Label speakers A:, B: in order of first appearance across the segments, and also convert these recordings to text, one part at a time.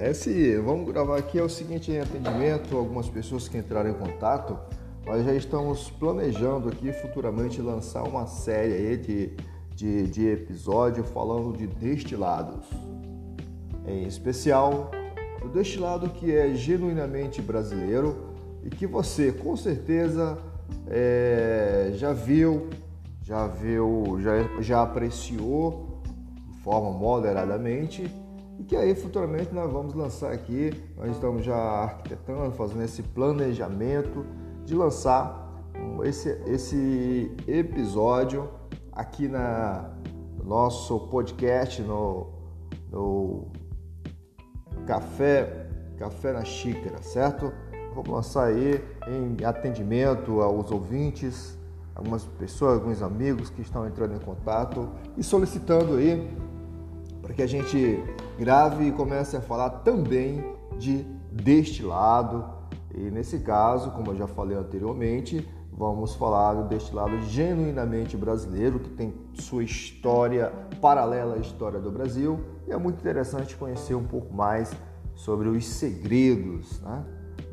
A: Esse, vamos gravar aqui é o seguinte atendimento, algumas pessoas que entraram em contato, nós já estamos planejando aqui futuramente lançar uma série aí de, de, de episódio falando de destilados. Em especial, o destilado que é genuinamente brasileiro e que você com certeza é, já viu, já viu, já, já apreciou de forma moderadamente e que aí futuramente nós vamos lançar aqui. Nós estamos já arquitetando, fazendo esse planejamento de lançar esse, esse episódio aqui na no nosso podcast no, no Café Café na Xícara, certo? Vamos lançar aí em atendimento aos ouvintes, algumas pessoas, alguns amigos que estão entrando em contato e solicitando aí para que a gente grave e comece a falar também de destilado. E nesse caso, como eu já falei anteriormente, vamos falar do destilado genuinamente brasileiro, que tem sua história paralela à história do Brasil. E é muito interessante conhecer um pouco mais sobre os segredos né,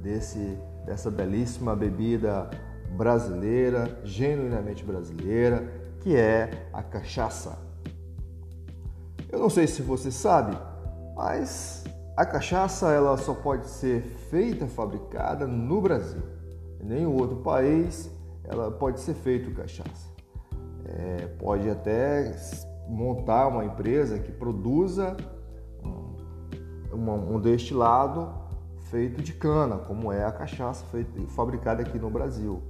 A: desse, dessa belíssima bebida brasileira, genuinamente brasileira, que é a cachaça. Eu não sei se você sabe, mas a cachaça ela só pode ser feita, fabricada no Brasil. Em nenhum outro país ela pode ser feita cachaça. É, pode até montar uma empresa que produza um, um destilado feito de cana, como é a cachaça feita, fabricada aqui no Brasil.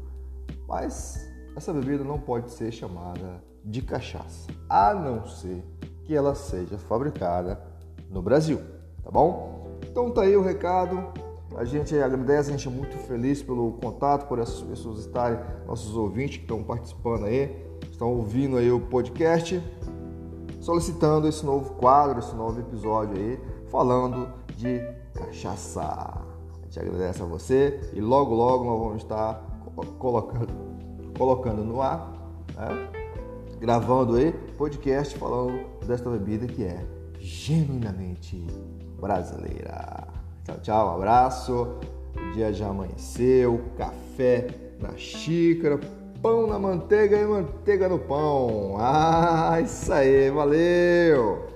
A: Mas essa bebida não pode ser chamada de cachaça, a não ser que ela seja fabricada no Brasil, tá bom? Então tá aí o recado. A gente agradece, a gente é muito feliz pelo contato, por essas pessoas estarem, nossos ouvintes que estão participando aí, estão ouvindo aí o podcast, solicitando esse novo quadro, esse novo episódio aí, falando de cachaça. A gente agradece a você e logo, logo nós vamos estar colocando, colocando no ar, né? gravando aí podcast falando desta bebida que é genuinamente brasileira. Tchau, tchau, um abraço. O dia já amanheceu, café na xícara, pão na manteiga e manteiga no pão. Ah, isso aí, valeu!